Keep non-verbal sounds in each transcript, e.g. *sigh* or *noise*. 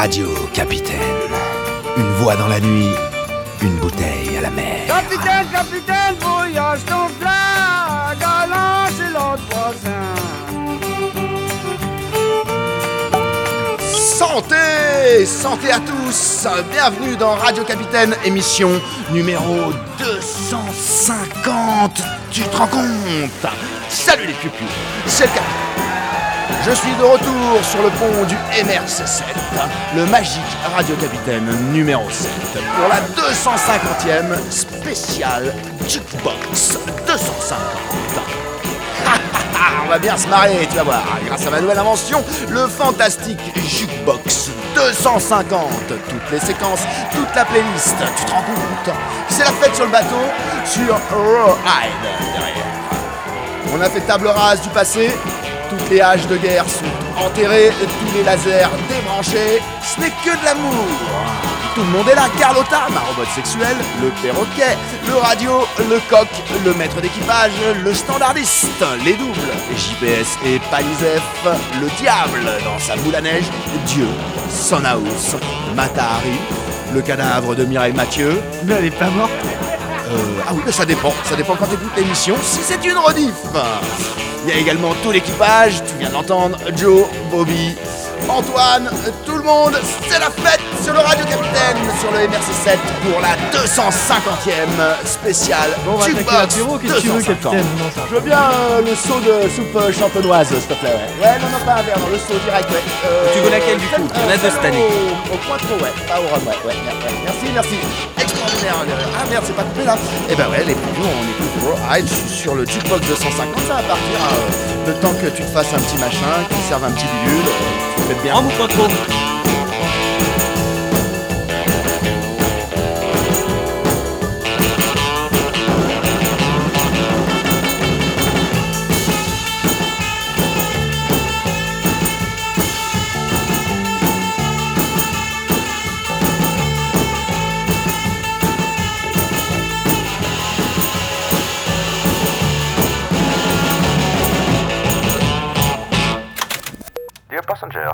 Radio Capitaine. Une voix dans la nuit, une bouteille à la mer. Capitaine, capitaine, voyage ton flag, galant, c'est l'autre voisin. Santé Santé à tous Bienvenue dans Radio Capitaine, émission numéro 250 Tu te rends compte? Salut les pupus C'est le capitaine je suis de retour sur le pont du MRC7, le magique Radio Capitaine numéro 7, pour la 250e spéciale Jukebox 250. *laughs* On va bien se marrer, tu vas voir, grâce à ma nouvelle invention, le fantastique Jukebox 250. Toutes les séquences, toute la playlist, tu te rends compte? C'est la fête sur le bateau, sur Rawhide derrière. On a fait table rase du passé, toutes les haches de guerre sont enterrées, tous les lasers débranchés. Ce n'est que de l'amour. Tout le monde est là. Carlotta, ma robot sexuelle, le perroquet, le radio, le coq, le maître d'équipage, le standardiste, les doubles, JPS et Palisef, le diable dans sa boule à neige, Dieu, Sonhouse, Matahari, le cadavre de Mireille Mathieu. Mais elle pas morte ah oui, mais ça dépend. Ça dépend quand t'écoutes l'émission. Si c'est une rediff. Il y a également tout l'équipage. Tu viens d'entendre Joe, Bobby, Antoine, tout le monde. C'est la fête sur le Radio Capitaine, sur le MRC7 pour la 250e spéciale Bon, on va attaquer Jukebox qu'est-ce que tu veux, 250. capitaine Non, ça. Je veux bien euh, le seau de soupe euh, champenoise, s'il te plaît. Ouais, ouais non, non, pas un verre, non, le seau direct, ouais. Euh, Tu veux laquelle, du coup? en a deux cette année. Au, au Cointreau, ouais, pas au rhum, ouais. ouais, ouais. Merci, merci. Extraordinaire. Ah merde, c'est pas coupé là. Eh ben ouais, les plus on écoute Raw Hide sur le jukebox 250, ça va partir euh, le temps que tu te fasses un petit machin, que tu serves un petit bidule. Euh, tu te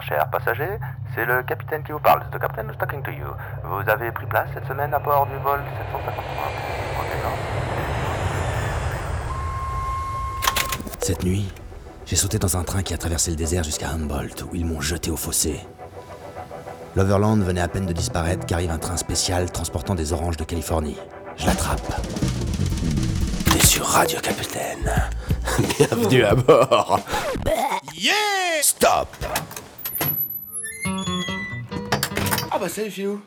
cher passager, c'est le capitaine qui vous parle. The captain is talking to you. Vous avez pris place cette semaine à bord du vol 753. Ok, non. Cette nuit, j'ai sauté dans un train qui a traversé le désert jusqu'à Humboldt, où ils m'ont jeté au fossé. L'Overland venait à peine de disparaître qu'arrive un train spécial transportant des oranges de Californie. Je l'attrape. T'es sur Radio Capitaine. *laughs* Bienvenue à bord. Yeah Stop Ah bah salut Philou.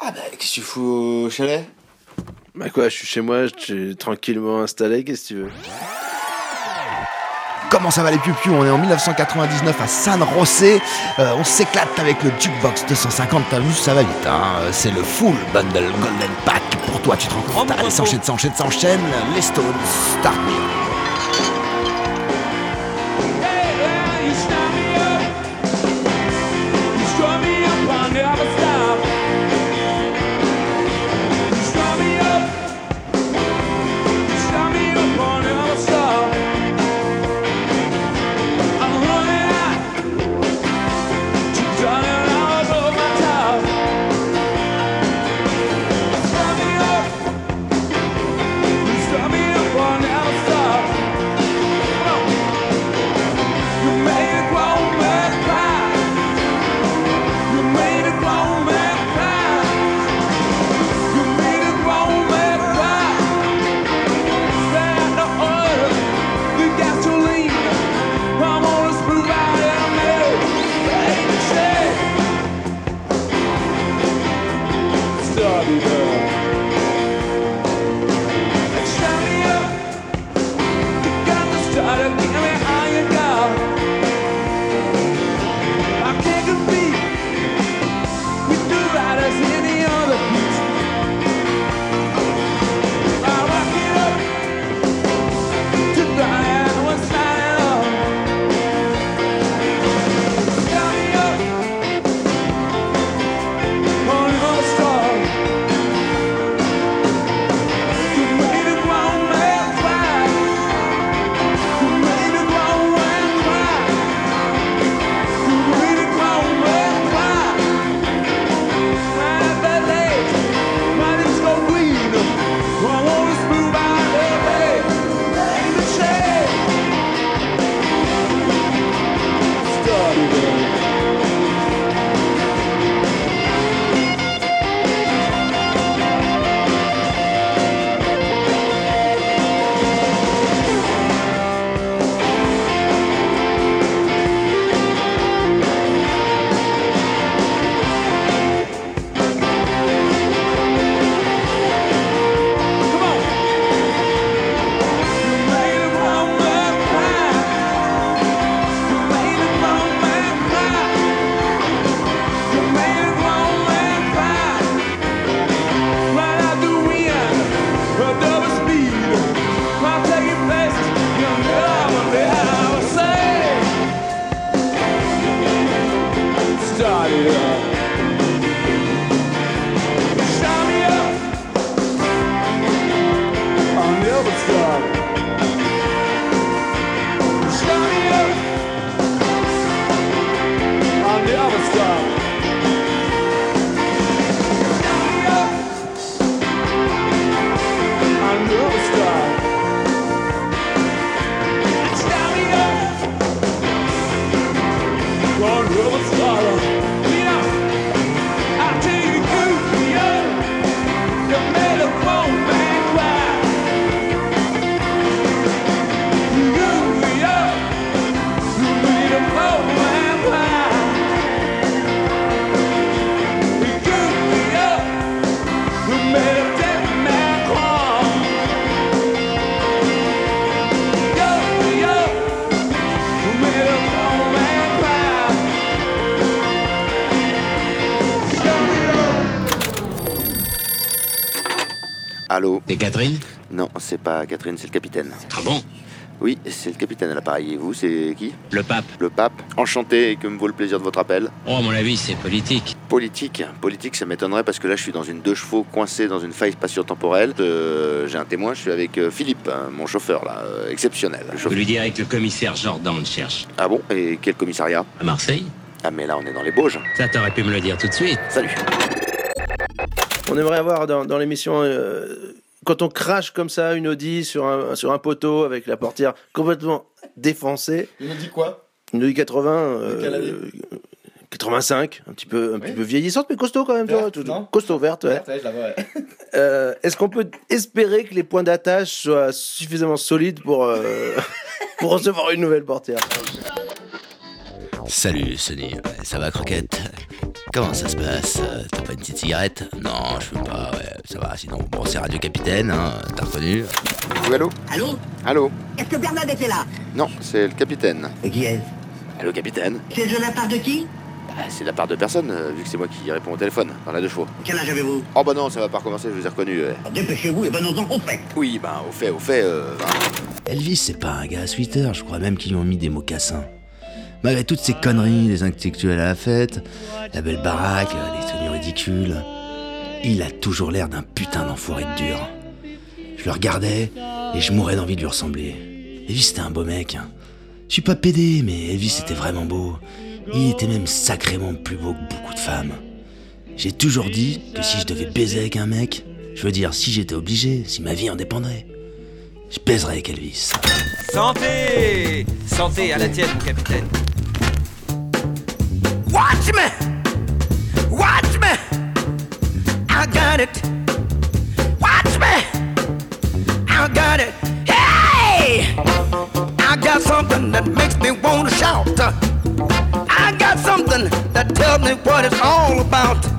Ah bah qu'est-ce que tu fous au chalet? Bah quoi, je suis chez moi, je suis tranquillement installé, qu'est-ce que tu veux? Comment ça va les piou On est en 1999 à San José. Euh, on s'éclate avec le Jukebox 250. T'as vu, ça va vite. Hein C'est le full bundle Golden Pack. Pour toi, tu te rends compte? Allez, s'enchaîne, s'enchaîne, s'enchaîne. Les Stones, Start Me. C'est pas Catherine, c'est le capitaine. Ah bon? Oui, c'est le capitaine à l'appareil. Et vous, c'est qui? Le pape Le pape Enchanté et que me vaut le plaisir de votre appel. Oh, à mon avis, c'est politique. Politique. Politique, ça m'étonnerait parce que là, je suis dans une deux chevaux coincée dans une faille spatio-temporelle. Euh, J'ai un témoin, je suis avec euh, Philippe, hein, mon chauffeur, là, euh, exceptionnel. Le Vous chauffeur. lui direz que le commissaire Jordan le cherche. Ah bon? Et quel commissariat? À Marseille Ah, mais là, on est dans les Bauges. Ça, t'aurais pu me le dire tout de suite. Salut. On aimerait avoir dans, dans l'émission, euh, quand on crache comme ça une Audi sur un, sur un poteau avec la portière complètement défoncée, nous dit quoi? Une Audi 80, euh, quelle année? 85, un petit peu, un petit peu vieillissante, mais costaud quand même, tu vois, Verte, non? costaud verte. ouais. Ouais, ouais. *laughs* Euh, Est-ce qu'on peut espérer que les points d'attache soient suffisamment solides pour, euh, *laughs* pour recevoir une nouvelle portière? Salut Sonny, ça va Croquette? Comment ça se passe? T'as pas une petite cigarette? Non, je veux pas, ouais, ça va, sinon, bon, c'est Radio Capitaine, hein, t'as reconnu? Oui, allô? Allô? Allô? Est-ce que Bernadette est là? Non, c'est le capitaine. Et qui est Allô, capitaine? C'est de la part de qui? Bah, C'est de la part de personne, euh, vu que c'est moi qui réponds au téléphone, dans la deux chevaux. Quel âge avez-vous? Oh bah non, ça va pas recommencer, je vous ai reconnu. ouais. Dépêchez-vous et venons-en au fait. Oui, bah au fait, au fait, euh, bah, Elvis, c'est pas un gars à sweater, je crois même qu'ils lui ont mis des mocassins. Malgré toutes ces conneries, les intellectuels à la fête, la belle baraque, les tenues ridicules, il a toujours l'air d'un putain d'enfoiré de dur. Je le regardais et je mourais d'envie de lui ressembler. Elvis c'était un beau mec. hein. Je suis pas pédé, mais Elvis était vraiment beau. Il était même sacrément plus beau que beaucoup de femmes. J'ai toujours dit que si je devais baiser avec un mec, je veux dire si j'étais obligé, si ma vie en dépendrait, je baiserais avec Elvis. Santé Santé à la tienne, capitaine. Watch me! Watch me! I got it! Watch me! I got it! Hey! I got something that makes me want to shout. I got something that tells me what it's all about.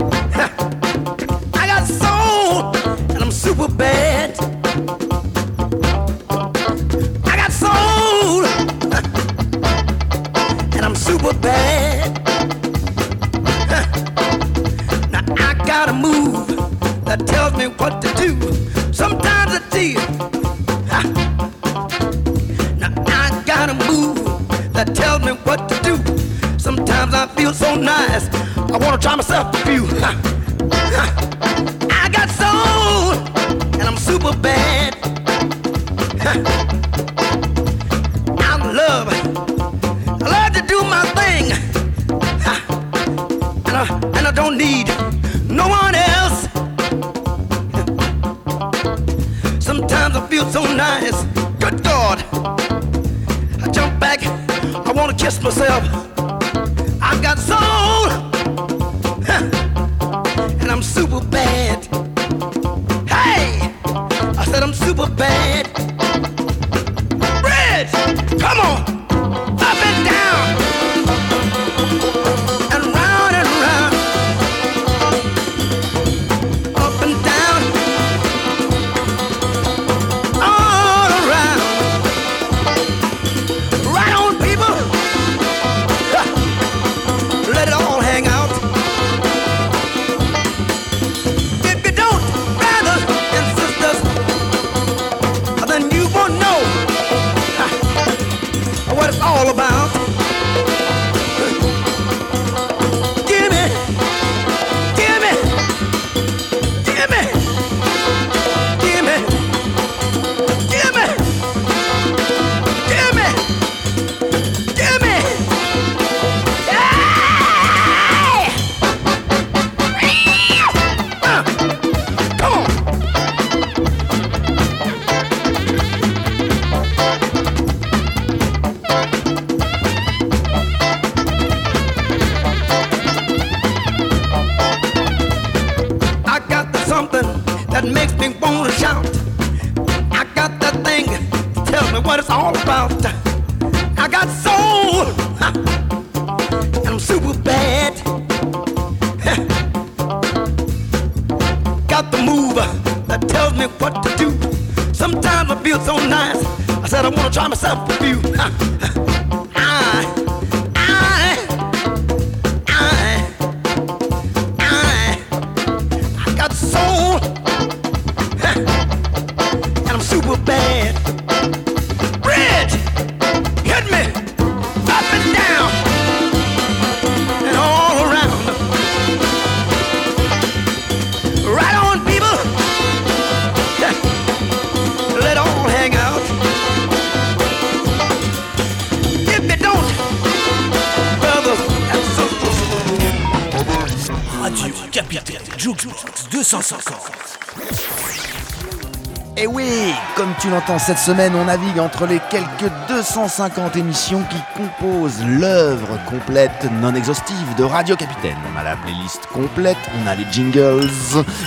50 ans. Cette semaine, on navigue entre les quelques 250 émissions qui composent l'œuvre complète, non exhaustive de Radio Capitaine. On a la playlist complète, on a les jingles,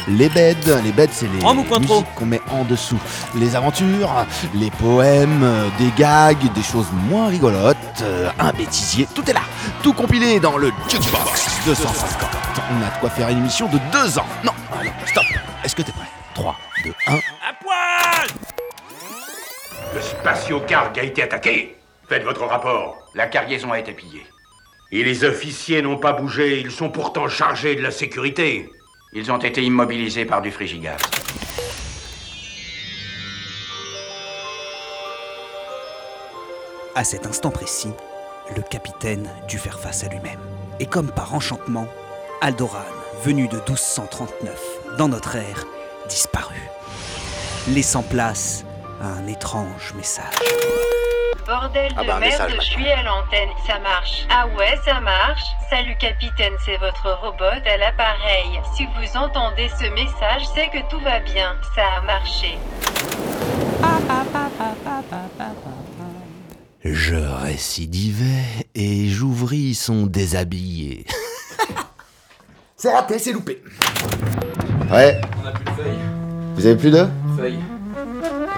les beds, les beds c'est les musiques qu'on met en dessous, les aventures, les poèmes, des gags, des choses moins rigolotes, euh, un bêtisier, tout est là, tout compilé dans le Jukebox 250. On a de quoi faire une émission de deux ans. Non, allez, stop, est-ce que t'es prêt? 3, Le spatio-carg a été attaqué. Faites votre rapport. La cargaison a été pillée. Et les officiers n'ont pas bougé. Ils sont pourtant chargés de la sécurité. Ils ont été immobilisés par du frigigaz. À cet instant précis, le capitaine dut faire face à lui-même. Et comme par enchantement, Aldoran, venu de 1239 dans notre ère, disparut, laissant place un étrange message. Bordel de Ah bah, un merde, message, je suis à l'antenne, ça marche. Ah ouais, ça marche. Salut capitaine, c'est votre robot à l'appareil. Si vous entendez ce message, c'est que tout va bien. Ça a marché. Je récidivais et j'ouvris son déshabillé. C'est raté, c'est loupé. Ouais. On a plus de feuilles. Vous avez plus de Feuilles.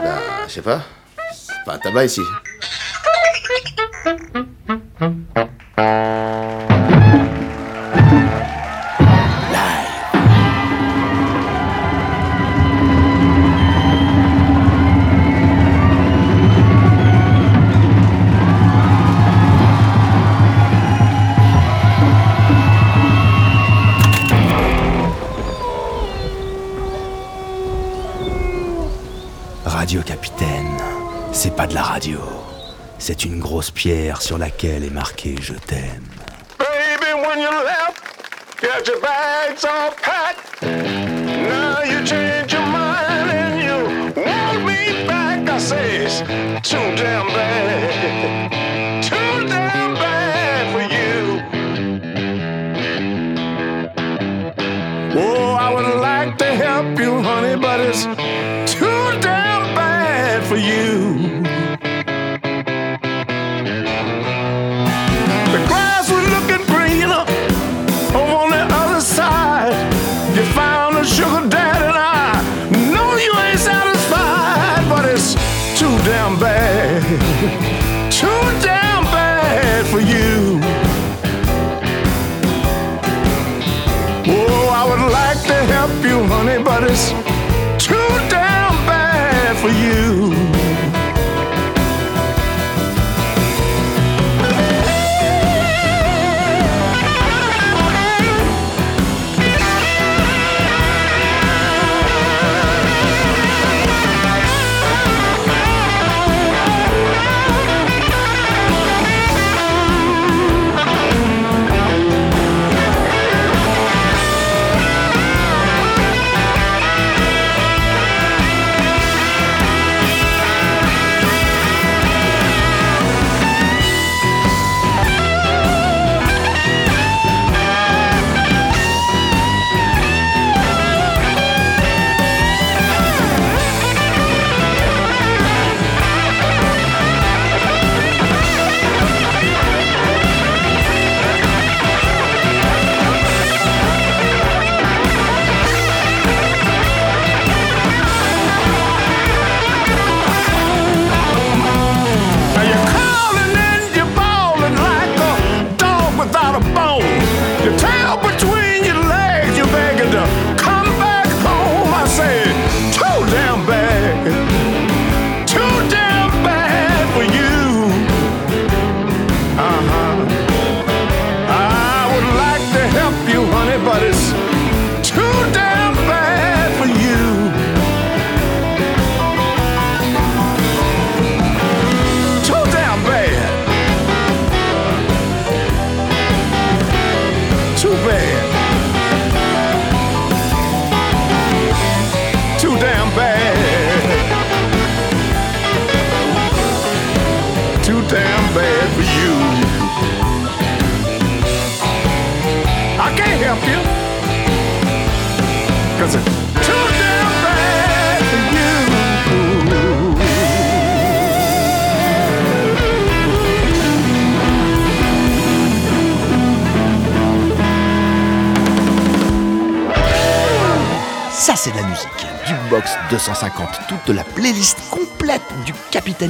Bah, je sais pas. C'est pas un tabac ici. Radio Capitaine, c'est pas de la radio. C'est une grosse pierre sur laquelle est marqué Je t'aime. Baby, when you left, got your bags all packed. Now you change your mind and you want me back. I say it's too damn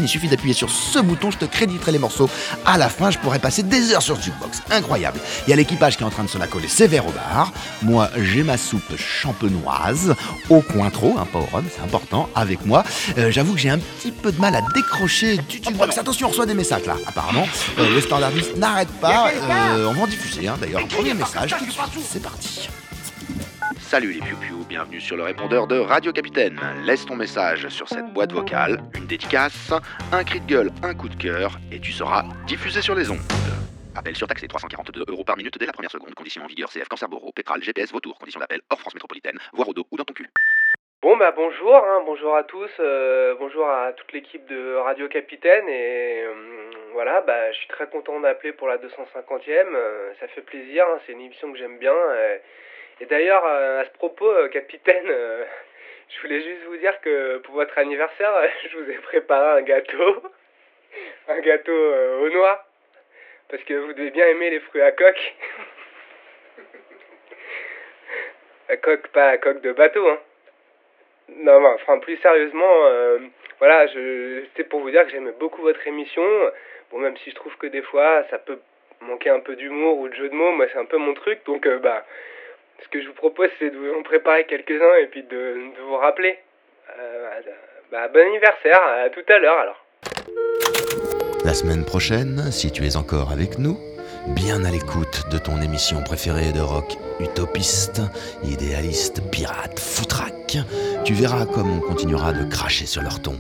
Il suffit d'appuyer sur ce bouton, je te créditerai les morceaux. À la fin, je pourrais passer des heures sur Jukebox. Incroyable. Il y a l'équipage qui est en train de se la coller sévère au bar. Moi, j'ai ma soupe champenoise au cointreau, hein, pas au rhum, c'est important, avec moi. Euh, J'avoue que j'ai un petit peu de mal à décrocher du Jukebox. Attention, on reçoit des messages là, apparemment. Euh, le standardiste n'arrête pas. Euh, on va en diffuser hein, d'ailleurs. Premier message. C'est parti. Salut les piou bienvenue sur le répondeur de Radio Capitaine. Laisse ton message sur cette boîte vocale, une dédicace, un cri de gueule, un coup de cœur, et tu seras diffusé sur les ondes. Appel surtaxé 342 euros par minute dès la première seconde. Condition en vigueur CF Cancer Boro, Pétral, GPS, Vautour. Condition d'appel hors France métropolitaine, voire au dos ou dans ton cul. Bon bah bonjour, hein, bonjour à tous, euh, bonjour à toute l'équipe de Radio Capitaine et euh, voilà, bah je suis très content d'appeler pour la 250e, euh, ça fait plaisir, hein, c'est une émission que j'aime bien. Et d'ailleurs euh, à ce propos, euh, Capitaine, euh, *laughs* je voulais juste vous dire que pour votre anniversaire, *laughs* je vous ai préparé un gâteau, *laughs* un gâteau euh, au noix, parce que vous devez bien aimer les fruits à coque. à coque, pas à coque de bateau, hein. Non, mais enfin, plus sérieusement, voilà, c'est pour vous dire que j'aime beaucoup votre émission. Bon, même si je trouve que des fois, ça peut manquer un peu d'humour ou de jeu de mots, moi, c'est un peu mon truc. Donc, bah, ce que je vous propose, c'est de vous en préparer quelques-uns et puis de, de vous rappeler. Euh, bah, bon anniversaire, à tout à l'heure alors. La semaine prochaine, si tu es encore avec nous, bien à l'écoute de ton émission préférée de rock utopiste, idéaliste, pirate, foutraque, tu verras comme on continuera de cracher sur leur tombe.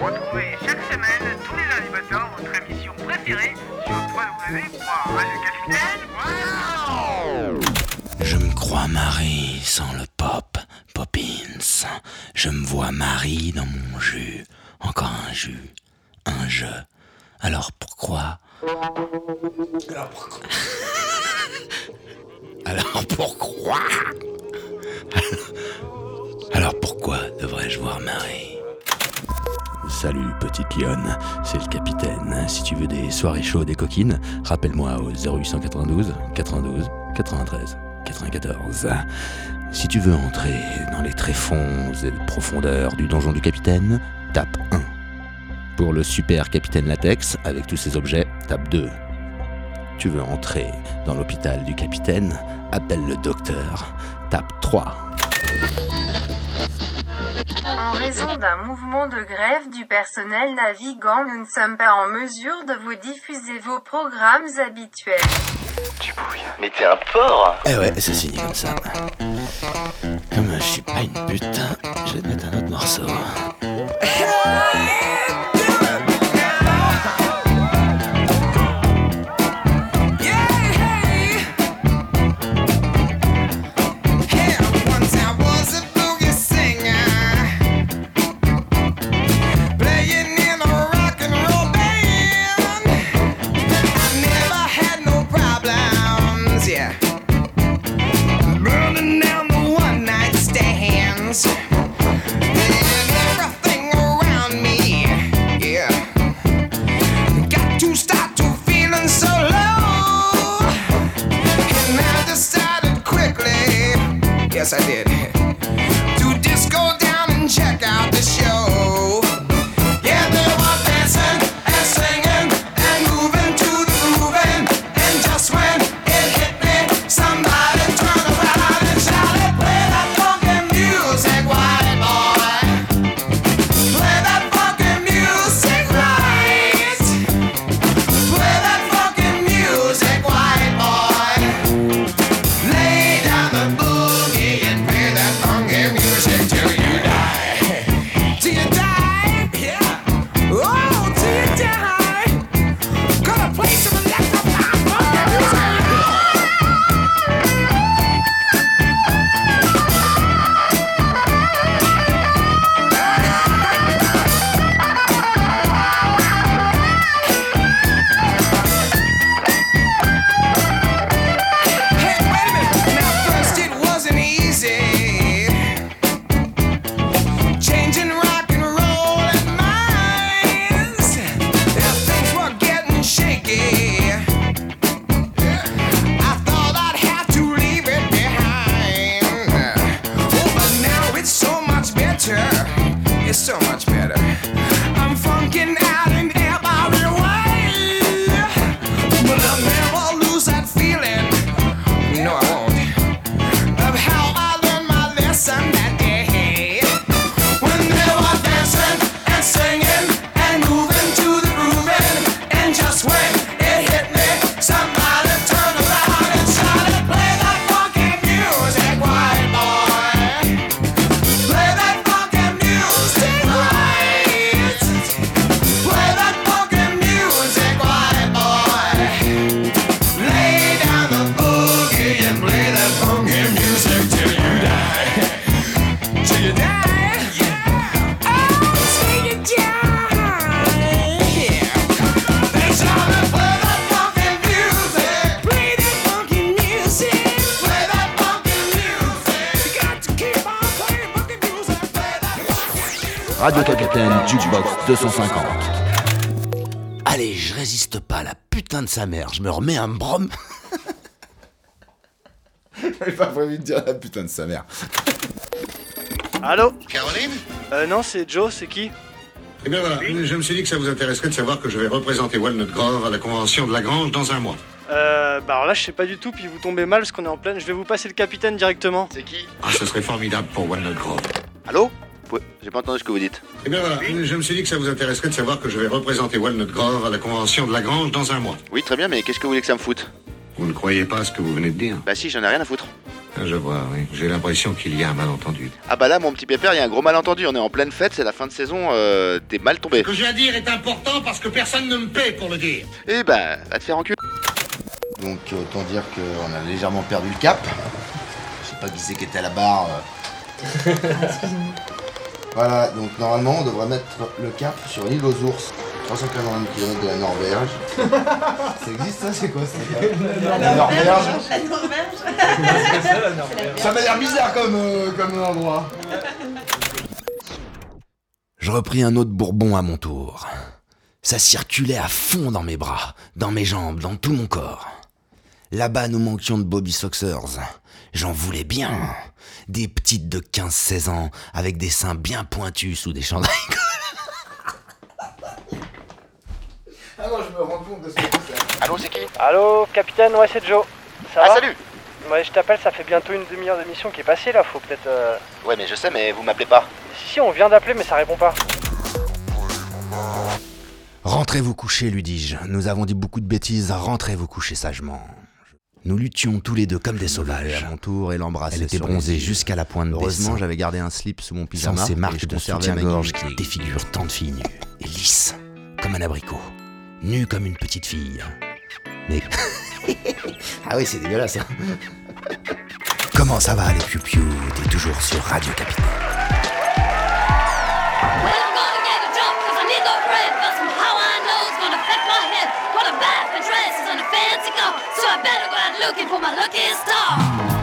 Retrouvez chaque semaine, tous les lundis matins, votre émission préférée. Je me crois Marie sans le pop, Poppins. Je me vois Marie dans mon jus. Encore un jus, un jeu. Alors pourquoi? Alors pourquoi? *laughs* Alors pourquoi? *laughs* Alors pourquoi devrais-je voir Marie? Salut petite lionne, c'est le capitaine. Si tu veux des soirées chaudes et coquines, rappelle-moi au 0892 92 93 94. Si tu veux entrer dans les tréfonds et profondeurs du donjon du capitaine, tape 1. Pour le super capitaine latex, avec tous ses objets, tape 2. Tu veux entrer dans l'hôpital du capitaine, appelle le docteur, tape 3. En raison d'un mouvement de grève du personnel navigant, nous ne sommes pas en mesure de vous diffuser vos programmes habituels. Mais t'es un porc Eh ouais, c'est signé comme ça. Comme je suis pas une pute, je vais te mettre un autre morceau. *laughs* Radio Capitaine Jukebox 250. Allez, je résiste pas à la putain de sa mère, je me remets un brom. *laughs* J'avais pas prévu de dire la putain de sa mère. Allô Caroline Euh, non, c'est Joe, c'est qui Eh bien voilà, je me suis dit que ça vous intéresserait de savoir que je vais représenter Walnut Grove à la convention de Lagrange dans un mois. Euh, bah alors là, je sais pas du tout, puis vous tombez mal parce qu'on est en pleine. Je vais vous passer le capitaine directement. C'est qui? Ah, ce serait formidable pour Walnut Grove. Allô? Ouais, J'ai pas entendu ce que vous dites. Eh bien voilà, je me suis dit que ça vous intéresserait de savoir que je vais représenter Walnut Grove à la convention de Lagrange dans un mois. Oui, très bien, mais qu'est-ce que vous voulez que ça me foute? Vous ne croyez pas à ce que vous venez de dire? Bah si, j'en ai rien à foutre. Ah, Je vois, oui. J'ai l'impression qu'il y a un malentendu. Ah bah là, mon petit pépère, il y a un gros malentendu. On est en pleine fête, c'est la fin de saison, euh, t'es mal tombé. Ce que j'ai à dire est important parce que personne ne me paie pour le dire. Eh bah, va te faire enculer. Donc autant dire qu'on a légèrement perdu le cap. Je sais pas qui c'est qui était à la barre. euh. *laughs* voilà, donc normalement on devrait mettre le cap sur l'île aux ours. 380 km de la Norvège. *laughs* ça existe ça C'est quoi ça La Norvège Ça m'a l'air bizarre comme, euh, comme endroit. Je repris un autre bourbon à mon tour. Ça circulait à fond dans mes bras, dans mes jambes, dans tout mon corps. Là-bas, nous manquions de Bobby Soxers. J'en voulais bien. Des petites de 15-16 ans, avec des seins bien pointus sous des chandails. *laughs* Ah non, je me rends compte de ce que c'est. Allô, c'est qui Allô, capitaine, ouais, c'est Joe. Ça Ah, va salut Ouais, je t'appelle, ça fait bientôt une demi-heure d'émission qui est passée là, faut peut-être. euh, Ouais, mais je sais, mais vous m'appelez pas. Si, si, on vient d'appeler, mais ça répond pas. Rentrez vous coucher, lui dis-je. Nous avons dit beaucoup de bêtises, rentrez vous coucher sagement. Nous luttions tous les deux comme des sauvages. À mon tour, elle embrassait. Elle était bronzée jusqu'à la pointe Heureusement, j'avais gardé un slip sous mon pyjama. Sans ces marques de soutien-gorge qui défigurent tant de filles nues. Et lisses, comme un abricot. Nue comme une petite fille. Mais... *laughs* ah oui, c'est dégueulasse. hein. Comment ça va, les piou-piou? T'es toujours sur Radio Capitaine. Looking for my lucky star.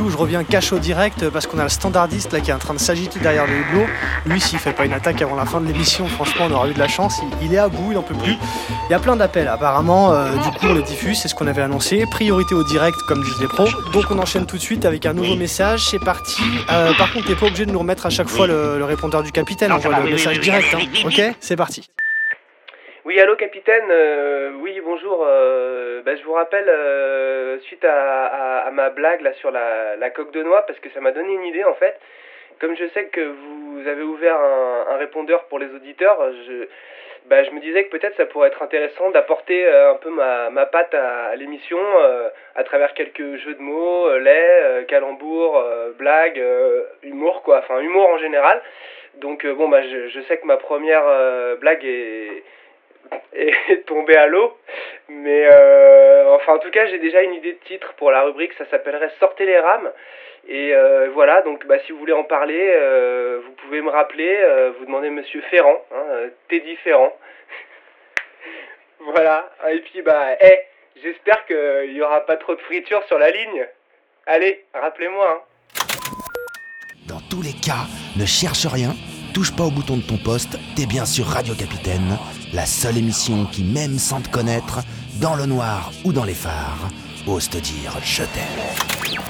Piou je reviens cash au direct parce qu'on a le standardiste là qui est en train de s'agiter derrière le hublot. Lui, s'il fait pas une attaque avant la fin de l'émission, franchement, on aura eu de la chance. Il, il est à bout, il en peut plus. Il y a plein d'appels apparemment. euh, du coup, on les diffuse, c'est ce qu'on avait annoncé. Priorité au direct, comme disent les pros. Donc, on enchaîne tout de suite avec un nouveau message. C'est parti. Euh, par contre, t'es pas obligé de nous remettre à chaque fois le, le répondeur du capitaine. Ça va, le message direct. hein. Ok C'est parti. Oui, allô capitaine, Euh, oui bonjour, euh, bah, je vous rappelle euh, suite à, ma blague là sur la, coque de noix parce que ça m'a donné une idée en fait. Comme je sais que vous avez ouvert un, répondeur pour les auditeurs, je, bah, je me disais que peut-être ça pourrait être intéressant d'apporter euh, un peu ma, ma patte à, l'émission à travers quelques jeux de mots, lait, calembours, blagues, euh, humour quoi, enfin humour en général. Donc bon bah je, sais que ma première blague est *laughs* est tombé à l'eau. Mais euh, enfin, en tout cas, j'ai déjà une idée de titre pour la rubrique. Ça s'appellerait Sortez les rames. Et euh, voilà, donc bah, si vous voulez en parler, euh, vous pouvez me rappeler. vous demandez Monsieur Ferrand, hein, Teddy Ferrand. *laughs* voilà. Et puis bah, eh, j'espère qu'il y aura pas trop de friture sur la ligne. Allez, rappelez-moi. Hein. Dans tous les cas, ne cherche rien, touche pas au bouton de ton poste, t'es bien sur Radio Capitaine, la seule émission qui, même sans te connaître, dans le noir ou dans les phares, ose te dire je t'aime.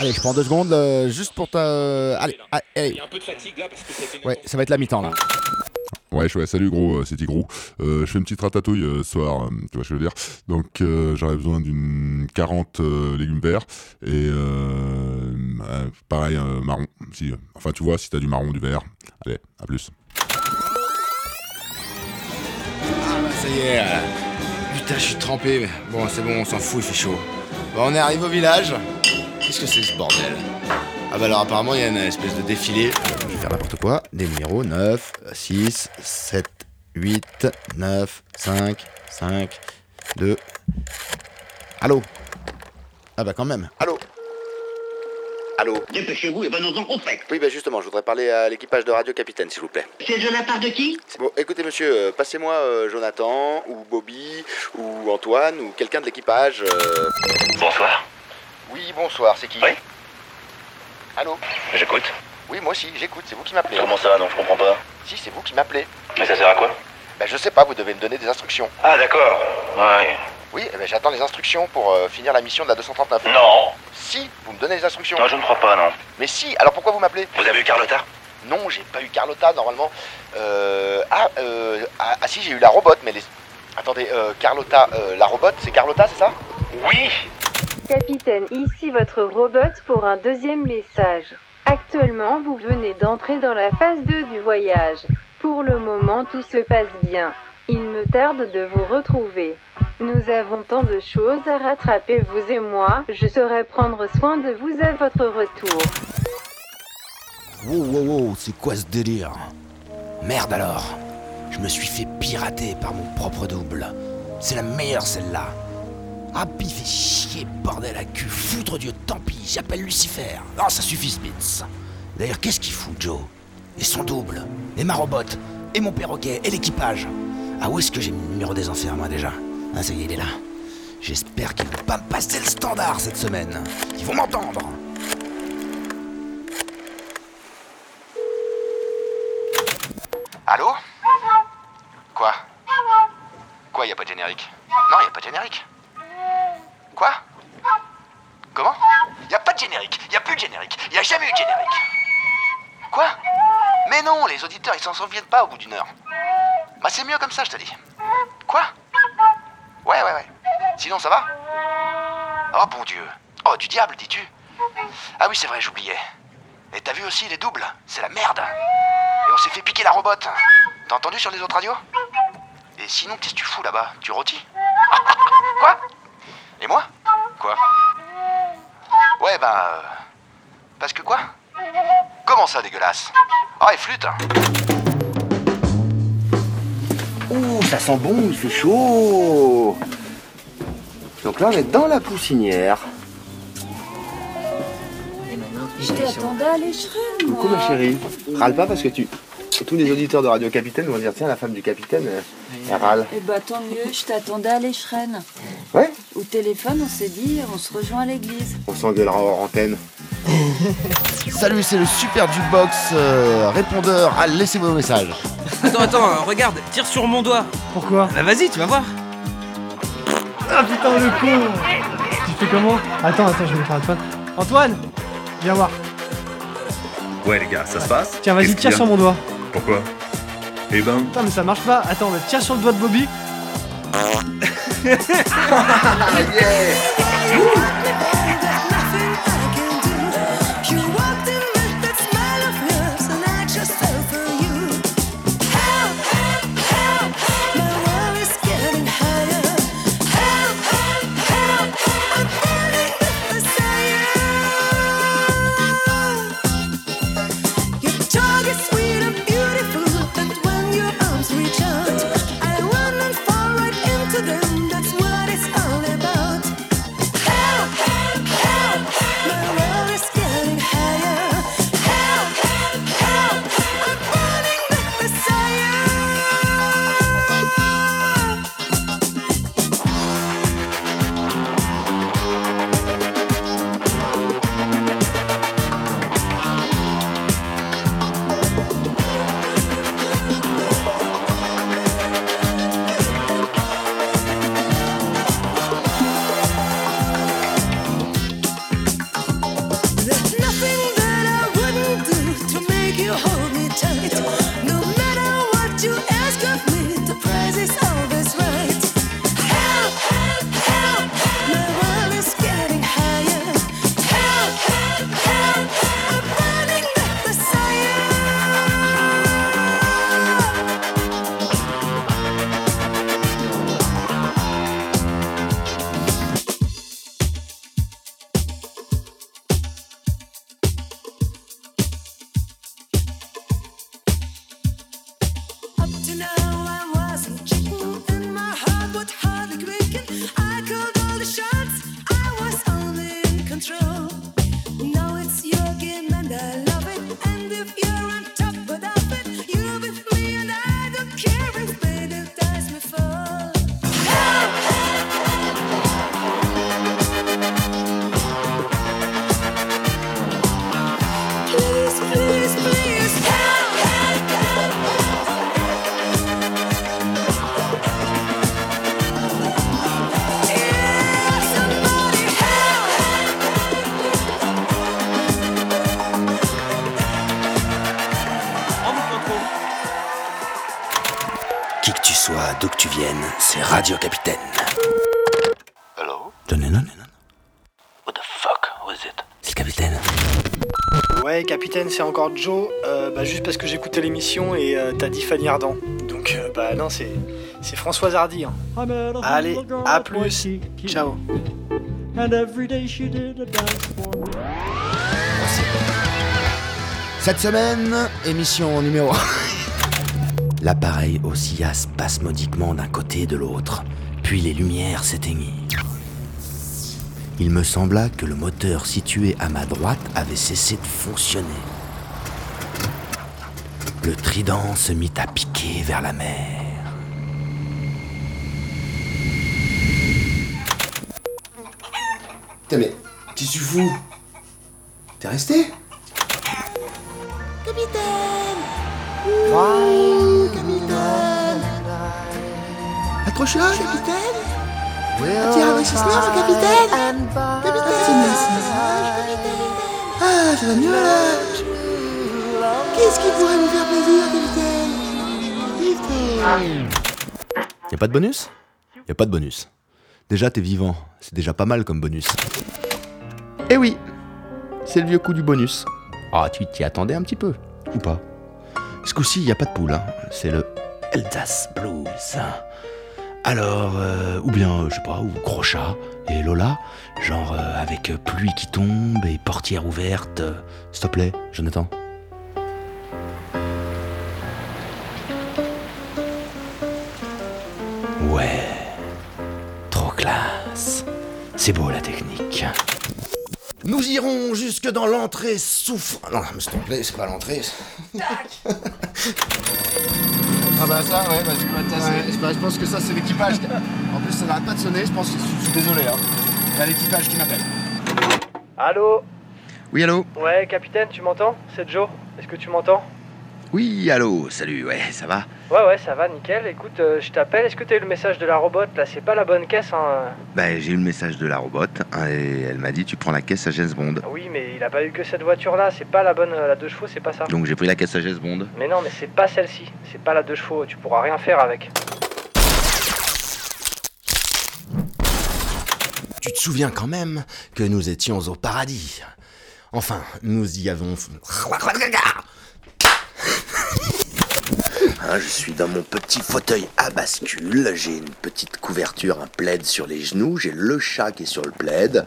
Allez, je prends deux secondes euh, juste pour ta. Allez, allez, allez. un peu de fatigue là parce que Ouais, ça va être la mi-temps là. Ouais, salut gros, euh, c'est Tigrou. Euh, je fais une petite ratatouille euh, ce soir, tu vois ce que je veux dire. Donc j'aurais besoin d'une 40 euh, légumes verts et euh, pareil marron. Si, enfin tu vois, si t'as du marron, du vert. Allez, à plus. Ah bah ça y est. Putain, je suis trempé. Bon, c'est bon, on s'en fout, il fait chaud. Bon, on est arrivé au village. Qu'est-ce que c'est ce bordel? Ah bah alors apparemment, il y a une espèce de défilé. Vais faire n'importe quoi. Des numéros 9, 6, 7, 8, 9, 5, 5, 2. Allô? Ah bah quand même. Allô? Allô? Dépêchez-vous et venons-en au fait. Oui, bah justement, je voudrais parler à l'équipage de Radio Capitaine, s'il vous plaît. C'est de la part de qui? Bon, écoutez monsieur, euh, passez-moi euh, Jonathan, ou Bobby, ou Antoine, ou quelqu'un de l'équipage. euh. Bonsoir. Oui, bonsoir, c'est qui? Oui. Allô? J'écoute. Oui, moi aussi, j'écoute, c'est vous qui m'appelez. Comment ça Non, je comprends pas. Si, c'est vous qui m'appelez. Mais ça sert à quoi? Bah je sais pas, vous devez me donner des instructions. Ah, d'accord. Ouais. Oui, eh ben, j'attends les instructions pour euh, finir la mission de la 239. Non. Si, vous me donnez les instructions. Non, je ne crois pas, non. Mais si, alors pourquoi vous m'appelez? Vous avez eu Carlotta? Non, j'ai pas eu Carlotta, normalement. Euh... Ah, euh... Ah, ah, si, j'ai eu la robot, mais les... Attendez, euh, Carlotta, euh, la robot, c'est Carlotta, c'est ça? Oui Capitaine, ici votre robot pour un deuxième message. Actuellement, vous venez d'entrer dans la phase 2 du voyage. Pour le moment, tout se passe bien. Il me tarde de vous retrouver. Nous avons tant de choses à rattraper, vous et moi. Je saurai prendre soin de vous à votre retour. Wow, wow, wow, c'est quoi ce délire? Merde alors Je me suis fait pirater par mon propre double. C'est la meilleure celle-là. Ah, puis chier, bordel à cul, foutre Dieu, tant pis, j'appelle Lucifer. Non, ça suffit, Spitz. D'ailleurs, qu'est-ce qu'il fout, Joe? Et son double Et ma robot Et mon perroquet Et l'équipage Ah, où est-ce que j'ai mis le numéro des enfers, moi, déjà? Ah, ça y est, il est là. J'espère qu'ils vont pas me passer le standard cette semaine. Ils vont m'entendre. Allô? Quoi? Quoi, y a pas de générique? Non, y a pas de générique. Quoi Comment Y a pas de générique, y a plus de générique, y a jamais eu de générique. Quoi Mais non, les auditeurs, ils s'en souviennent pas au bout d'une heure. Bah c'est mieux comme ça, je te dis. Quoi Ouais, ouais, ouais. Sinon, ça va Oh bon Dieu. Oh, du diable, dis-tu Ah oui, c'est vrai, j'oubliais. Et t'as vu aussi les doubles C'est la merde. Et on s'est fait piquer la robot. T'as entendu sur les autres radios Et sinon, qu'est-ce que tu fous là-bas? Tu rôtis? *laughs* Quoi? Et moi Quoi Ouais, bah... euh, Parce que quoi Comment ça, dégueulasse Ah, et flûte Ouh, ça sent bon, il fait chaud. Donc là, on est dans la poussinière. Je t'attendais à l'échelle. Coucou ma chérie. Râle pas parce que tu. Tous les auditeurs de Radio Capitaine vont dire tiens, la femme du capitaine, euh, elle râle. Eh bah tant mieux, je t'attendais à l'échelle. Ouais Au téléphone, on s'est dit, on se rejoint à l'église. On s'engueulera hors antenne. *laughs* Salut, c'est le super jukebox euh, répondeur. Ah, laissez vos messages. Attends, attends, euh, regarde, tire sur mon doigt. Pourquoi Bah vas-y, tu vas voir. Ah putain, le con Tu fais comment Attends, attends, je vais faire Antoine. Antoine Viens voir. Ouais les gars, ça se passe Tiens, vas-y, Qu'est-ce qu'il tire y a sur mon doigt. Pourquoi? Eh ben, Putain, mais ça marche pas. Attends, mais tire sur le doigt de Bobby. *laughs* yeah. C'est encore Joe. Euh, bah, juste parce que j'écoutais l'émission et euh, t'as dit Fanny Ardant. Donc, euh, bah non, c'est c'est Françoise Hardy. hein. Allez, à plus. Ciao. And every day she did a dance for me. Cette semaine, émission numéro 1. *laughs* L'appareil oscilla spasmodiquement d'un côté et de l'autre, puis les lumières s'éteignirent. Il me sembla que le moteur situé à ma droite avait cessé de fonctionner. Le trident se mit à piquer vers la mer. Putain, mais tissu fou. T'es resté? Capitaine! Ouais, capitaine! Accroche-la, capitaine! Tiens, avec ce soir, capitaine. Capitaine Ah, ça va mieux là Qu'est-ce qui pourrait nous faire plaisir, capitaine Y a pas de bonus? Y a pas de bonus. Déjà, t'es vivant. C'est déjà pas mal comme bonus. Eh oui C'est le vieux coup du bonus. Ah, tu t'y attendais un petit peu Ou pas Ce coup-ci, y a pas de poule. hein. C'est le Eldas Blues. Alors, euh, ou bien, euh, je sais pas, ou Crochat et Lola, genre euh, avec pluie qui tombe et portière ouverte. S'il te plaît, Jonathan. Ouais, trop classe. C'est beau la technique. Nous irons jusque dans l'entrée souffre. Non, mais s'il te plaît, c'est pas l'entrée. *laughs* Ah bah ça, ouais, bah, ouais, je- bah, je pense que ça c'est l'équipage. En plus ça n'arrête pas de sonner, je pense que je suis désolé. Hein. Il y a l'équipage qui m'appelle. Allô? Oui, allô? Ouais, capitaine, tu m'entends? C'est Joe. Est-ce que tu m'entends? Oui, allô, salut, ouais, ça va Ouais, ouais, ça va, nickel. Écoute, euh, je t'appelle. Est-ce que t'as eu le message de la robot Là, c'est pas la bonne caisse, hein. Bah j'ai eu le message de la robot hein, et elle m'a dit tu prends la caisse à James Bond. Oui, mais il a pas eu que cette voiture-là. C'est pas la bonne, euh, la deux chevaux, c'est pas ça. Donc j'ai pris la caisse à James Bond. Mais non, mais c'est pas celle-ci. C'est pas la deux chevaux. Tu pourras rien faire avec. Tu te souviens quand même que nous étions au paradis? Enfin, nous y avons... Hein, je suis dans mon petit fauteuil à bascule, j'ai une petite couverture, un plaid sur les genoux, j'ai le chat qui est sur le plaid,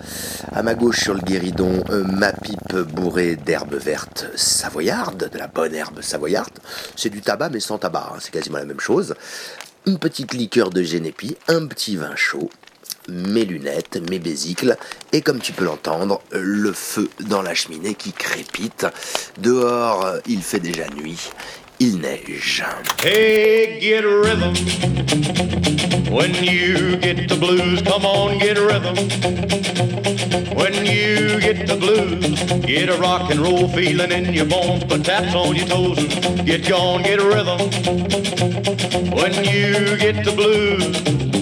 à ma gauche sur le guéridon, euh, ma pipe bourrée d'herbe verte savoyarde, de la bonne herbe savoyarde, c'est du tabac mais sans tabac, hein, c'est quasiment la même chose, une petite liqueur de génépi, un petit vin chaud, mes lunettes, mes bésicles, et comme tu peux l'entendre, le feu dans la cheminée qui crépite. Dehors, il fait déjà nuit, il neige. Hey, get rhythm. When you get the blues, come on, get rhythm. When you get the blues, get a rock and roll feeling in your bones, put taps on your toes and get gone, get a rhythm. When you get the blues.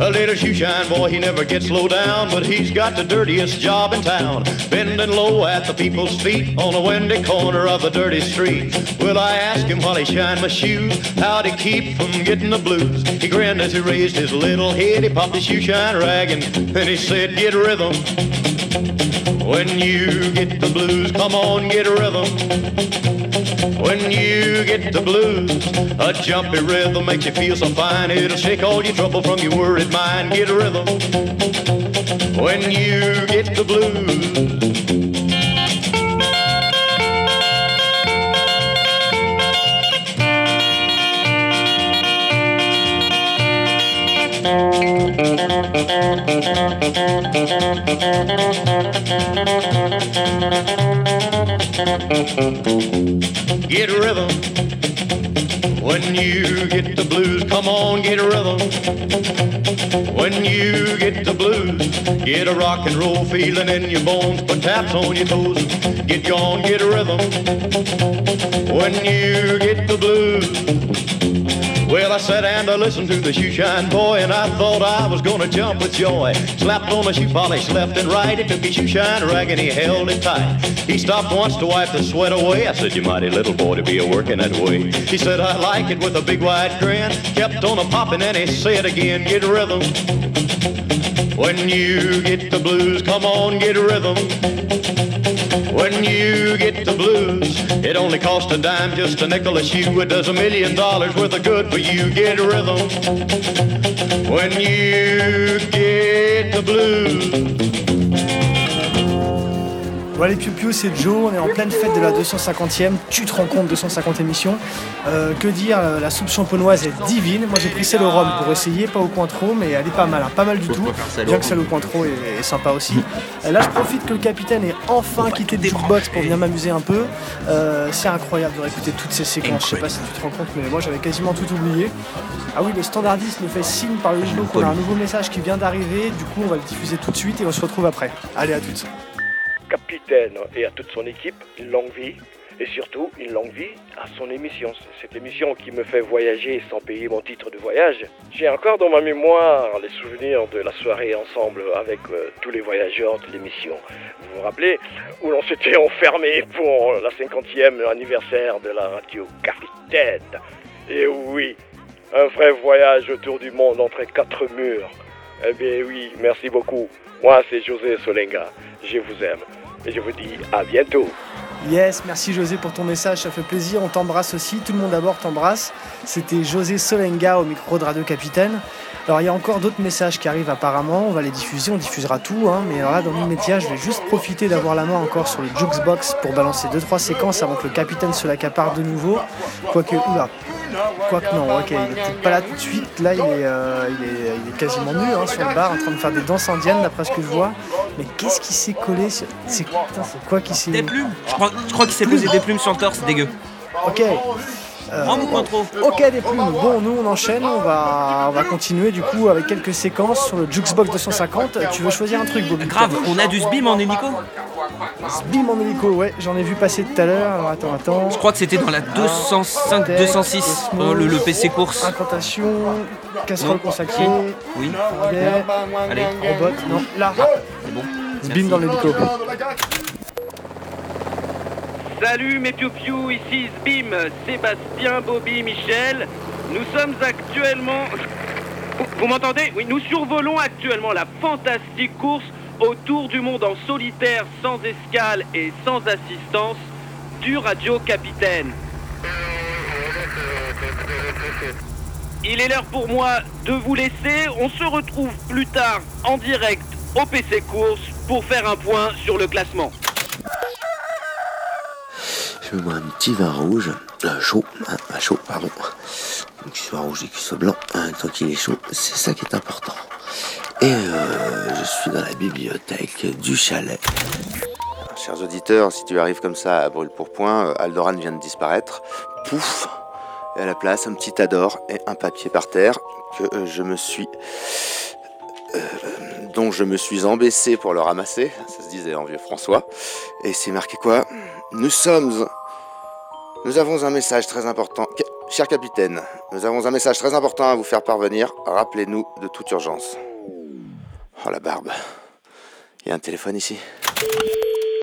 A little shoe shine boy, he never gets low down, but he's got the dirtiest job in town. Bending low at the people's feet on a windy corner of a dirty street. Will I ask him while he shined my shoes how to keep from getting the blues? He grinned as he raised his little head, he popped his shoe shine rag, and then he said, Get rhythm. When you get the blues, come on, get rhythm. When you get the blues, a jumpy rhythm makes you feel so fine. It'll shake all your trouble from your worried mind. Get a rhythm. When you get the blues. Get a rhythm. When you get the blues, come on, get a rhythm. When you get the blues, get a rock and roll feeling in your bones, put taps on your toes, get gone, get a rhythm. When you get the blues. Well, I sat and I listened to the shoe shine boy, and I thought I was gonna jump with joy. Slapped on the shoe polish left and right. He took his shoe shine rag and he held it tight. He stopped once to wipe the sweat away. I said, You mighty little boy to be a working that way. He said, I like it with a big wide grin. Kept on a popping and he said again, Get rhythm. When you get the blues, come on, get rhythm. When you get the blues, it only costs a dime, just a nickel a shoe. It does a million dollars worth of good for you. Get rhythm. When you get the blues. Voilà les piou c'est Joe, on est en pleine fête de la 250e, tu te rends compte, 250 émissions. Euh, que dire, euh, la soupe champenoise est divine. Moi j'ai pris celle au rhum pour essayer, pas au Cointreau, mais elle est pas mal, hein, pas mal du tout. Bien que celle au Cointreau est, est sympa aussi. Euh, là je profite que le capitaine ait enfin quitté le jukebox pour venir m'amuser un peu. Euh, c'est incroyable de réécouter toutes ces séquences, je sais pas si tu te rends compte, mais moi j'avais quasiment tout oublié. Ah oui, le standardiste nous fait signe par le genou qu'on a un nouveau message qui vient d'arriver, du coup on va le diffuser tout de suite et on se retrouve après. Allez à toutes. Capitaine et à toute son équipe une longue vie et surtout une longue vie à son émission. Cette émission qui me fait voyager sans payer mon titre de voyage. J'ai encore dans ma mémoire les souvenirs de la soirée ensemble avec euh, tous les voyageurs de l'émission. Vous vous rappelez où l'on s'était enfermé pour la 50e anniversaire de la radio Capitaine? Et oui, un vrai voyage autour du monde entre quatre murs. Eh bien oui, merci beaucoup. Moi, c'est José Solenga. Je vous aime. Et je vous dis à bientôt. Yes, merci José pour ton message, ça fait plaisir, on t'embrasse aussi, tout le monde d'abord t'embrasse. C'était José Solenga au micro de Radio Capitaine. Alors il y a encore d'autres messages qui arrivent apparemment, on va les diffuser, on diffusera tout, hein, mais là dans l'immédiat je vais juste profiter d'avoir la main encore sur le Jukebox pour balancer 2-3 séquences avant que le capitaine se l'accapare de nouveau. Quoique, oula, quoique non, ok, il est peut-être pas là tout de suite, là il est, euh, il est, il est quasiment nu hein, sur le bar en train de faire des danses indiennes d'après ce que je vois. Mais qu'est-ce qui s'est collé sur... C'est quoi qui s'est... Des plumes je crois, je crois qu'il s'est posé des plumes sur le torse, c'est dégueu. Ok. Euh, trop Ok des plumes. Bon, nous on enchaîne, on va, on va continuer du coup avec quelques séquences sur le Jukebox 250. Tu veux choisir un truc, Bobby? Grave, on a du SBIM en hélico Bim en hélico, ouais, j'en ai vu passer tout à l'heure. Alors attends, attends. Je crois que c'était dans la 205, 206, euh, le, le PC course. Incantation, casserole consacrée. Oui. Allez. Robot, non, là. C'est bon. Bim dans l'hélico. Salut mes piou ici Sbim, Sébastien, Bobby, Michel. Nous sommes actuellement... Vous m'entendez? Oui, nous survolons actuellement la fantastique course autour du monde en solitaire, sans escale et sans assistance du Radio Capitaine. Il est l'heure pour moi de vous laisser. On se retrouve plus tard en direct au PC Course pour faire un point sur le classement. Je bois un petit vin rouge, euh, chaud, hein, chaud, pardon. Qu'il soit rouge et qu'il soit blanc, hein, tant qu'il est chaud, c'est ça qui est important. Et euh, je suis dans la bibliothèque du chalet. Chers auditeurs, si tu arrives comme ça à brûle pour point, euh, Aldoran vient de disparaître. Pouf Et à la place, un petit tas d'or et un papier par terre que euh, je me suis dont je me suis embaissé pour le ramasser, ça se disait en vieux François, et c'est marqué quoi? Nous sommes... Nous avons un message très important. Cher capitaine, nous avons un message très important à vous faire parvenir. Rappelez-nous de toute urgence. Oh la barbe. Il y a un téléphone ici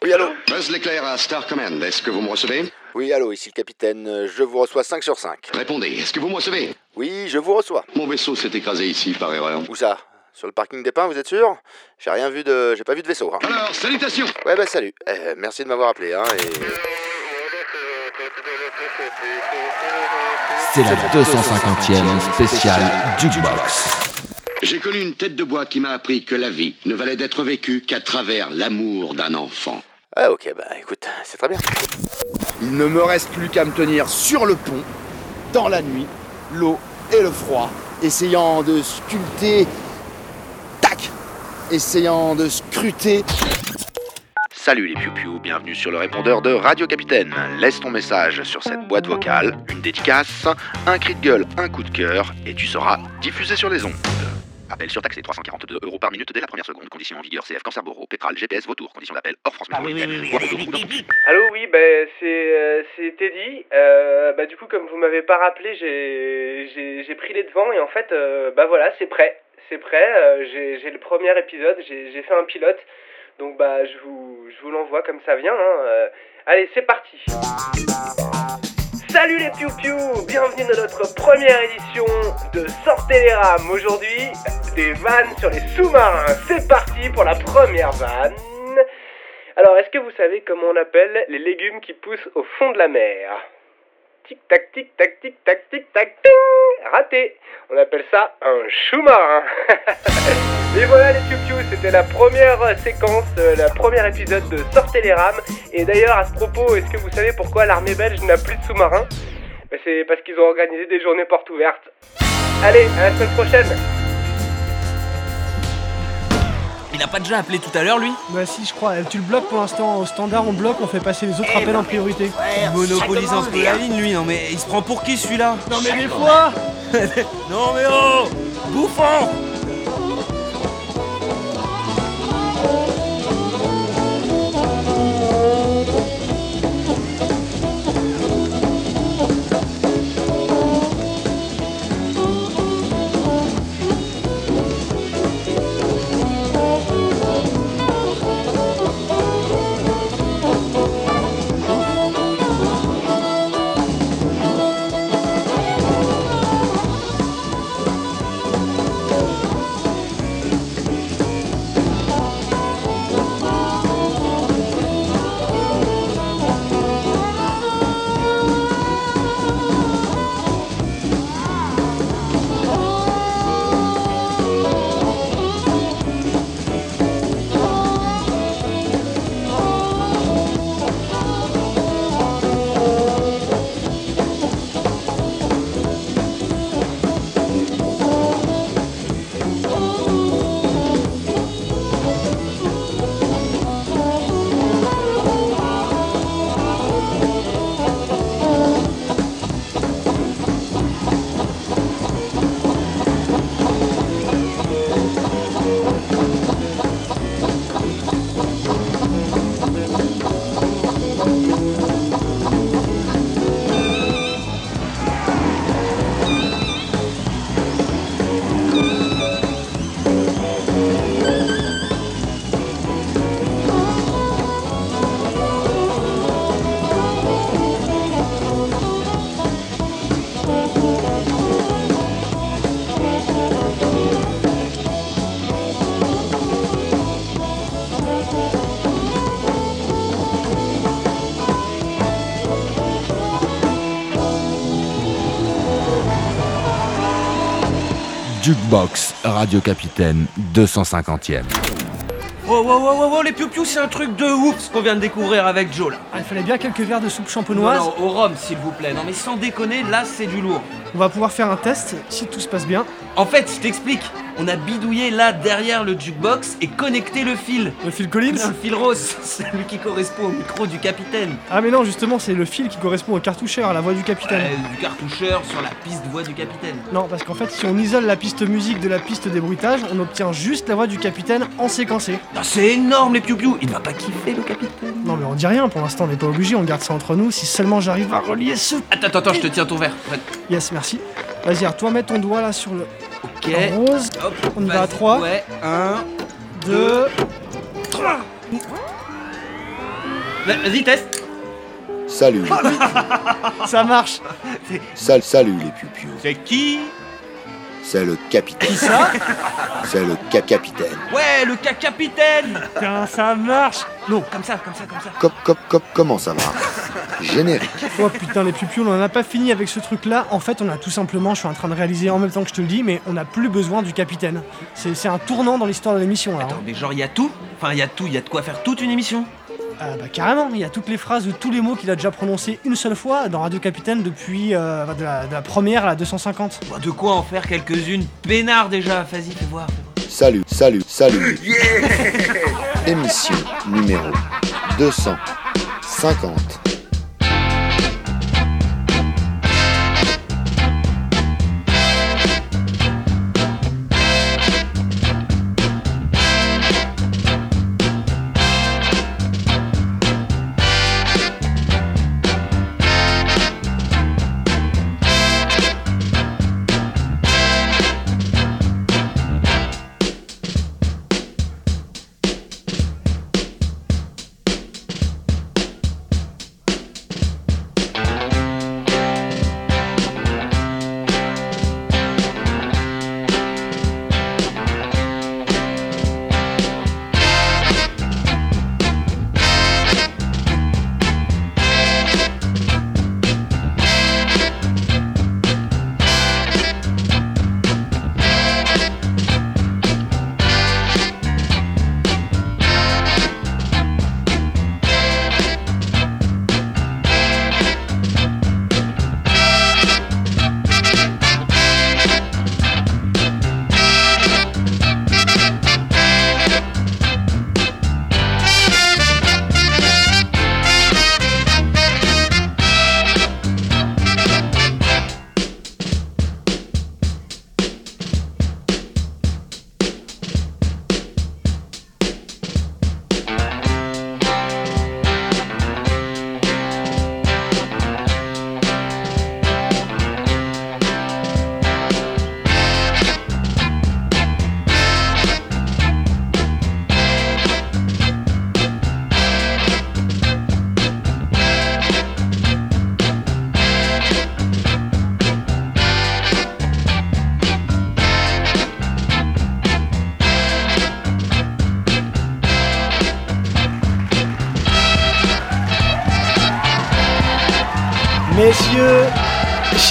Oui, allô Buzz l'éclair à Star Command, est-ce que vous me recevez Oui, allô, ici le capitaine. Je vous reçois 5 sur 5. Répondez, est-ce que vous me recevez Oui, je vous reçois. Mon vaisseau s'est écrasé ici par erreur. Où ça? Sur le parking des Pins, vous êtes sûr? J'ai rien vu de... J'ai pas vu de vaisseau. hein. Alors, salutations Ouais, bah salut. Euh, merci de m'avoir appelé, hein, et... C'est la 250e spéciale Jukebox. J'ai connu une tête de bois qui m'a appris que la vie ne valait d'être vécue qu'à travers l'amour d'un enfant. Ah ok, bah écoute, c'est très bien. Il ne me reste plus qu'à me tenir sur le pont, dans la nuit, l'eau et le froid, essayant de sculpter. Tac Essayant de scruter. Salut les piou bienvenue sur le répondeur de Radio Capitaine. Laisse ton message sur cette boîte vocale, une dédicace, un cri de gueule, un coup de cœur, et tu seras diffusé sur les ondes. Appel surtaxé 342 euros par minute dès la première seconde. Condition en vigueur CF Cancer Boro, Pétral, GPS, Vautour. Condition d'appel hors France métropolitaine. Voire au coup d'entreprise. Allô, oui, ben c'est euh, c'est Teddy. Euh, bah du coup, comme vous m'avez pas rappelé, j'ai pris les devants et en fait, euh, bah voilà, c'est prêt, c'est prêt. Euh, j'ai le premier épisode, j'ai j'ai fait un pilote, donc bah je vous l'envoie comme ça vient. Hein. Euh, allez, c'est parti. Salut les piou, bienvenue dans notre première édition de Sortez les rames. Aujourd'hui, des vannes sur les sous-marins. C'est parti pour la première vanne. Alors, est-ce que vous savez comment on appelle les légumes qui poussent au fond de la mer? Tic tac tic tac tic tac tic tac ting Raté On appelle ça un chou-marin *laughs* Et voilà les piou c'était la première séquence, euh, la première épisode de Sortez les rames. Et d'ailleurs, à ce propos, est-ce que vous savez pourquoi l'armée belge n'a plus de sous-marins? Ben, C'est parce qu'ils ont organisé des journées portes ouvertes. Allez, à la semaine prochaine Il a pas déjà appelé tout à l'heure, lui Bah si, je crois. Tu le bloques pour l'instant au standard, on bloque, on fait passer les autres appels en priorité. Il monopolise un peu la ligne, lui. Non, mais il se prend pour qui, celui-là Non mais des fois *laughs* Non, mais oh Bouffon Jukebox Radio Capitaine 250e. Oh, wow, wow, wow, wow, les piou c'est un truc de ouf ce qu'on vient de découvrir avec Joe là. Ah, il fallait bien quelques verres de soupe Non, champenoise. non, au rhum s'il vous plaît. Non mais sans déconner, là c'est du lourd. On va pouvoir faire un test si tout se passe bien. En fait, je t'explique. On a bidouillé là derrière le jukebox et connecté le fil. Le fil Collins Non, le fil rose, celui qui correspond au micro du capitaine. Ah mais non, justement, c'est le fil qui correspond au cartoucheur, à la voix du capitaine. Ouais, du cartoucheur sur la piste voix du capitaine. Non, parce qu'en fait, si on isole la piste musique de la piste débruitage, on obtient juste la voix du capitaine en séquencé. Ah, c'est énorme les piou Il va pas kiffer le capitaine. Non mais on dit rien, pour l'instant on n'est pas obligé, on garde ça entre nous, si seulement j'arrive à relier ce... Attends, attends, attends, je te tiens ton verre. Ouais. Yes, merci. Vas-y, toi mets ton doigt là sur le Ok. rose. Hop, On y va à vas-y. 3. Ouais, 1, 2... 3. Vas-y, teste. Salut, Ça marche sal, salut les pupios. C'est qui? C'est le capitaine. Qui ça? C'est le cap capitaine. Ouais, le ca capitaine Putain, ça marche Non, comme ça, comme ça, comme ça. Cop, cop, cop, comment ça va Générique. Oh putain les pupilles, on en a pas fini avec ce truc là. En fait on a tout simplement, je suis en train de réaliser en même temps que je te le dis, mais on n'a plus besoin du capitaine. C'est c'est un tournant dans l'histoire de l'émission là. hein. Attends, mais genre, il y a tout? Enfin, il y a tout, il y a de quoi faire toute une émission? Ah bah carrément, il y a toutes les phrases, tous les mots qu'il a déjà prononcés une seule fois dans Radio Capitaine depuis euh, de, la, de la première à la 250. Bon, De quoi en faire quelques-unes Peinard déjà, vas-y, fais voir. fais voir. Salut, salut, salut. *laughs* Émission numéro 250.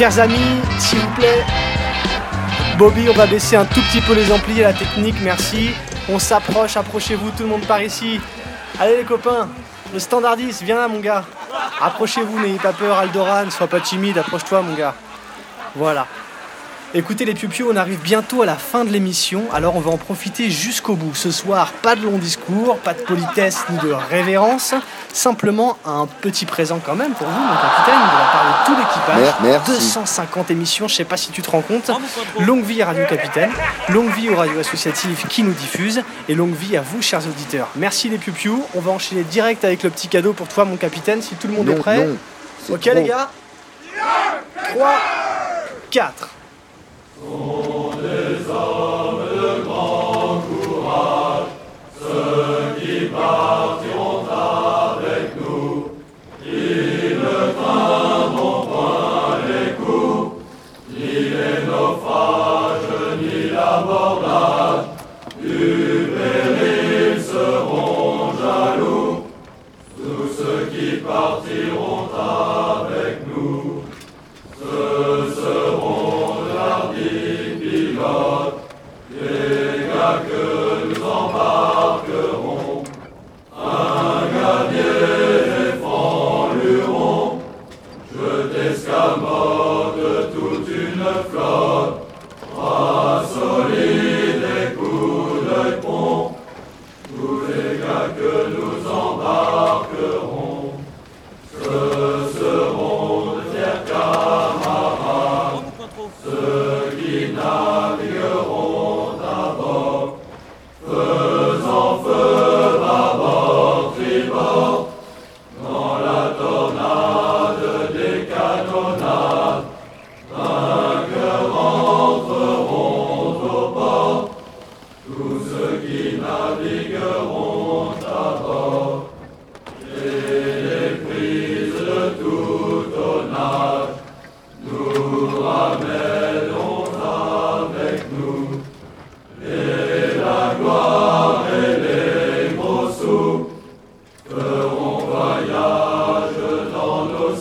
Chers amis, s'il vous plaît, Bobby, on va baisser un tout petit peu les amplis et la technique, merci. On s'approche, approchez-vous, tout le monde par ici. Allez les copains, le standardiste, viens là mon gars. Approchez-vous, n'ayez pas peur, Aldoran, sois pas timide, approche-toi mon gars. Voilà. Écoutez les piou on arrive bientôt à la fin de l'émission, alors on va en profiter jusqu'au bout. Ce soir, pas de long discours, pas de politesse ni de révérence, simplement un petit présent quand même pour vous, mon capitaine, de la part de tout l'équipage. Mer- merci. 250 émissions, je sais pas si tu te rends compte. Longue vie à Radio Capitaine, longue vie aux radios associatives qui nous diffusent, et longue vie à vous, chers auditeurs. Merci les piou on va enchaîner direct avec le petit cadeau pour toi, mon capitaine, si tout le monde Non, est prêt. non, ok trop. les gars 3, 4. ceux partiront avec nous.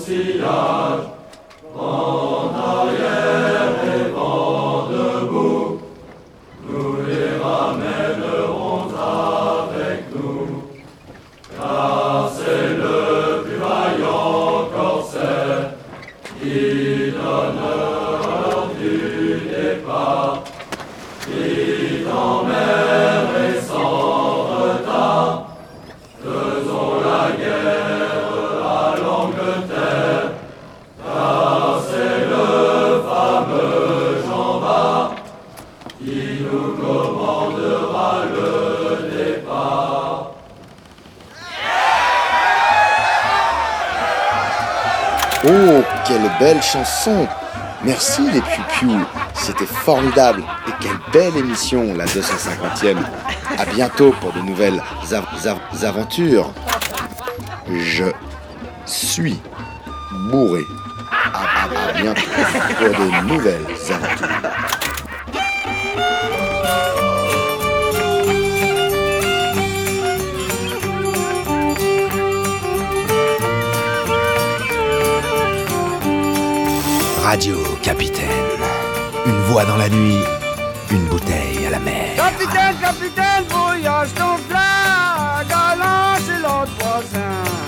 Dans chanson Merci les Piu c'était formidable et quelle belle émission, la 250e. À bientôt pour de nouvelles av- av- aventures. Je suis bourré. À bientôt pour de nouvelles aventures. Radio Capitaine. Une voix dans la nuit, une bouteille à la mer. Capitaine, capitaine, voyage ton flag, galant, c'est l'autre voisin.